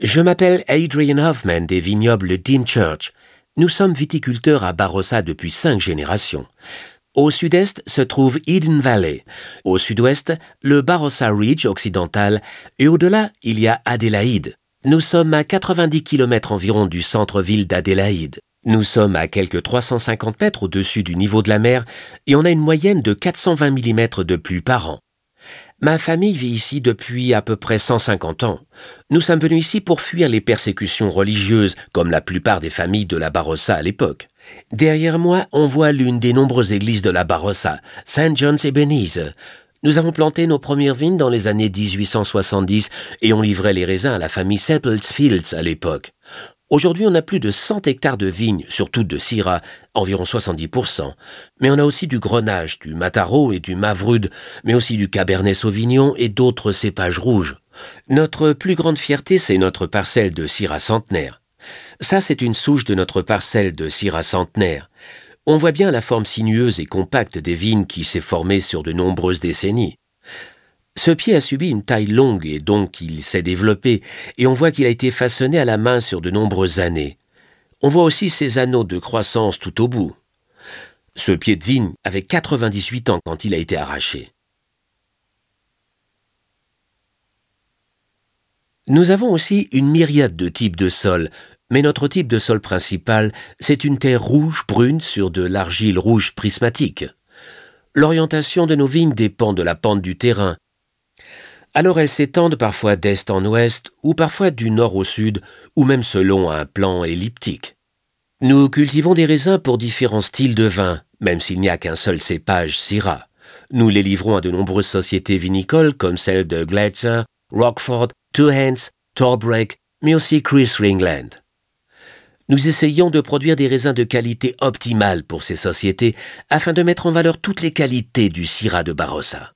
Je m'appelle Adrian Hoffman des vignobles Church. Nous sommes viticulteurs à Barossa depuis cinq générations. Au sud-est se trouve Eden Valley, au sud-ouest le Barossa Ridge occidental et au-delà il y a Adélaïde. Nous sommes à 90 km environ du centre-ville d'Adélaïde. Nous sommes à quelques 350 mètres au-dessus du niveau de la mer et on a une moyenne de 420 mm de pluie par an. Ma famille vit ici depuis à peu près 150 ans. Nous sommes venus ici pour fuir les persécutions religieuses, comme la plupart des familles de la Barossa à l'époque. Derrière moi, on voit l'une des nombreuses églises de la Barossa, St. John's Ebenezer. Nous avons planté nos premières vignes dans les années 1870 et on livrait les raisins à la famille Seppels Fields à l'époque. Aujourd'hui, on a plus de 100 hectares de vignes, surtout de Syrah, environ 70%. Mais on a aussi du Grenache, du Mataro et du Mavrud, mais aussi du Cabernet Sauvignon et d'autres cépages rouges. Notre plus grande fierté, c'est notre parcelle de Syrah centenaire. Ça, c'est une souche de notre parcelle de Syrah centenaire. On voit bien la forme sinueuse et compacte des vignes qui s'est formée sur de nombreuses décennies. Ce pied a subi une taille longue et donc il s'est développé, et on voit qu'il a été façonné à la main sur de nombreuses années. On voit aussi ses anneaux de croissance tout au bout. Ce pied de vigne avait 98 ans quand il a été arraché. Nous avons aussi une myriade de types de sols, mais notre type de sol principal, c'est une terre rouge brune sur de l'argile rouge prismatique. L'orientation de nos vignes dépend de la pente du terrain, alors elles s'étendent parfois d'est en ouest, ou parfois du nord au sud, ou même selon un plan elliptique. Nous cultivons des raisins pour différents styles de vin, même s'il n'y a qu'un seul cépage Syrah. Nous les livrons à de nombreuses sociétés vinicoles comme celles de Gletzer, Rockford, Two Hands, Torbreck, mais aussi Chris Ringland. Nous essayons de produire des raisins de qualité optimale pour ces sociétés afin de mettre en valeur toutes les qualités du Syrah de Barossa.